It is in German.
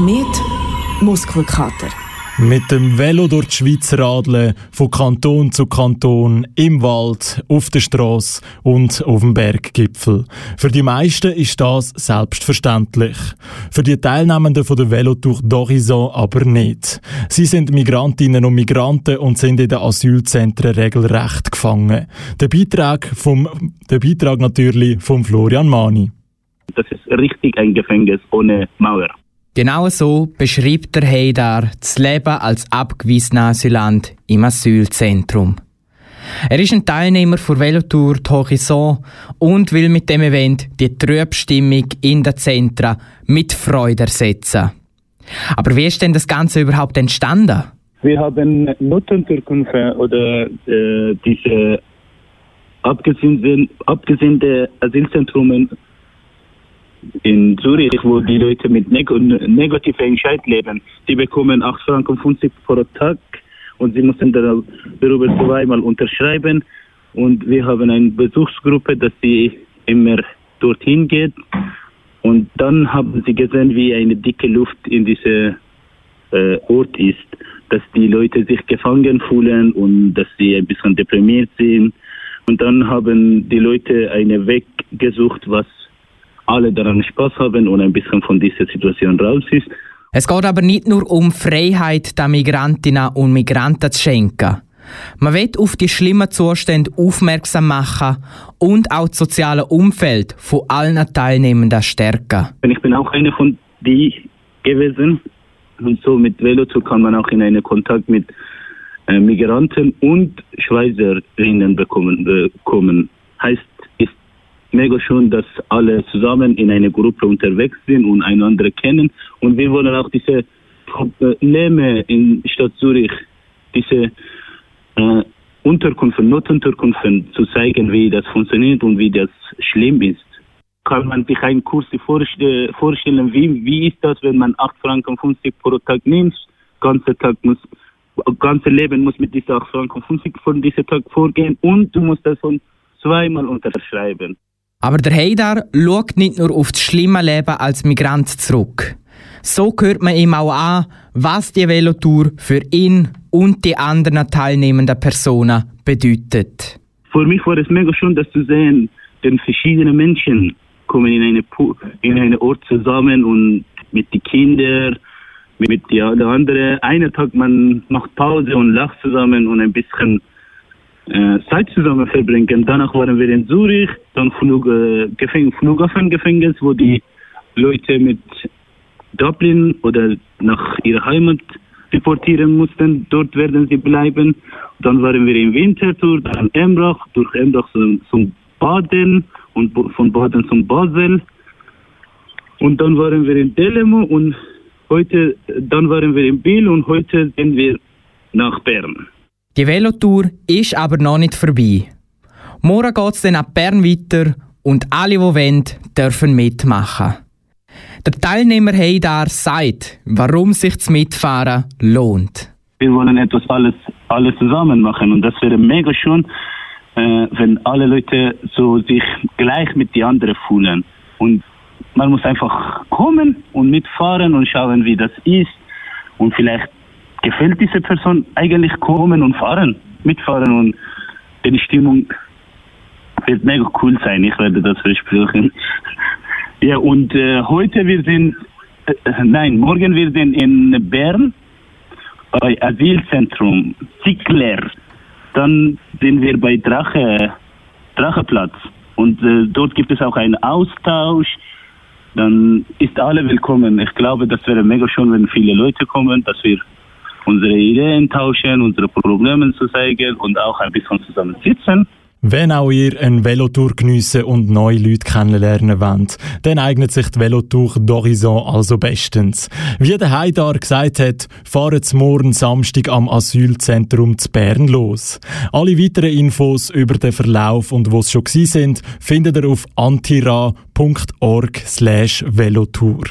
informiert, Muskelkater. Mit dem Velo durch die Schweiz radeln, von Kanton zu Kanton, im Wald, auf der Straße und auf dem Berggipfel. Für die meisten ist das selbstverständlich. Für die Teilnehmenden von der Velotour d'Horizon aber nicht. Sie sind Migrantinnen und Migranten und sind in den Asylzentren regelrecht gefangen. Der Beitrag, vom, der Beitrag natürlich von Florian Mani. Das ist richtig ein Gefängnis ohne Mauer. Genau so beschreibt der Heidar das Leben als abgewiesener Asylant im Asylzentrum. Er ist ein Teilnehmer der Velotour Horizon und will mit dem Event die Trübstimmung in den Zentren mit Freude ersetzen. Aber wie ist denn das Ganze überhaupt entstanden? Wir haben Notunterkünfte oder äh, diese abgesinnte Asylzentren in Zürich, wo die Leute mit neg negativer Entscheid leben. Die bekommen 8 Franken 50 pro Tag und sie müssen darüber zweimal unterschreiben. Und wir haben eine Besuchsgruppe, dass sie immer dorthin geht. Und dann haben sie gesehen, wie eine dicke Luft in diesem äh, Ort ist, dass die Leute sich gefangen fühlen und dass sie ein bisschen deprimiert sind. Und dann haben die Leute einen Weg gesucht, was alle daran Spaß haben und ein bisschen von dieser Situation raus ist. Es geht aber nicht nur um Freiheit der Migrantinnen und Migranten zu schenken. Man will auf die schlimmen Zustände aufmerksam machen und auch das soziale Umfeld von allen Teilnehmenden stärken. Ich bin auch einer von die gewesen und so mit Velotour kann man auch in einen Kontakt mit äh, Migranten und Schweizerinnen bekommen. bekommen. Heißt, mega schön, dass alle zusammen in einer Gruppe unterwegs sind und einander kennen. Und wir wollen auch diese Probleme in Stadt Zürich, diese äh, Unterkünfte, Notunterkünfte zu zeigen, wie das funktioniert und wie das schlimm ist. Kann man sich einen Kurs vorstellen, wie, wie ist das, wenn man 8 Franken 50 pro Tag nimmt, ganze Tag muss ganze Leben muss mit dieser 8 Franken 50 von diesem Tag vorgehen und du musst das von zweimal unterschreiben. Aber der Heidar schaut nicht nur auf das schlimme Leben als Migrant zurück. So hört man ihm auch an, was die Velotour für ihn und die anderen teilnehmenden Personen bedeutet. Für mich war es mega schön, das zu sehen, denn verschiedene Menschen kommen in einen in eine Ort zusammen und mit den Kindern, mit den anderen. Einen Tag man macht Pause und lacht zusammen und ein bisschen Zeit zusammen verbringen. Danach waren wir in Zürich, dann Flug, äh, Gefäng Flughafengefängnis, wo die Leute mit Dublin oder nach ihrer Heimat deportieren mussten. Dort werden sie bleiben. Dann waren wir in Winterthur, dann Embrach, durch Embrach zum, zum Baden und von Baden zum Basel. Und dann waren wir in Delemo und heute, dann waren wir in Biel und heute sind wir nach Bern. Die Velotour ist aber noch nicht vorbei. Morgen geht es dann ab Bern weiter und alle, die wollen, dürfen mitmachen. Der Teilnehmer Heidar sagt, warum sich das Mitfahren lohnt. Wir wollen etwas alles, alles zusammen machen und das wäre mega schön, äh, wenn alle Leute so sich gleich mit den anderen fühlen. Und man muss einfach kommen und mitfahren und schauen, wie das ist und vielleicht gefällt diese Person eigentlich kommen und fahren, mitfahren und die Stimmung wird mega cool sein. Ich werde das versprechen. ja, und äh, heute wir sind, äh, nein, morgen wir sind in Bern bei Asylzentrum Zickler. Dann sind wir bei Drache, Dracheplatz. Und äh, dort gibt es auch einen Austausch. Dann ist alle willkommen. Ich glaube, das wäre mega schön, wenn viele Leute kommen, dass wir unsere Ideen tauschen, unsere Probleme zu zeigen und auch ein bisschen zusammen sitzen. Wenn auch ihr eine Velotour geniessen und neue Leute kennenlernen wollt, dann eignet sich die Velotour d'Horizon also bestens. Wie der Haidar gesagt hat, fahren Sie morgen Samstag am Asylzentrum zu Bern los. Alle weiteren Infos über den Verlauf und wo sie schon sind, findet ihr auf antira.org velotour.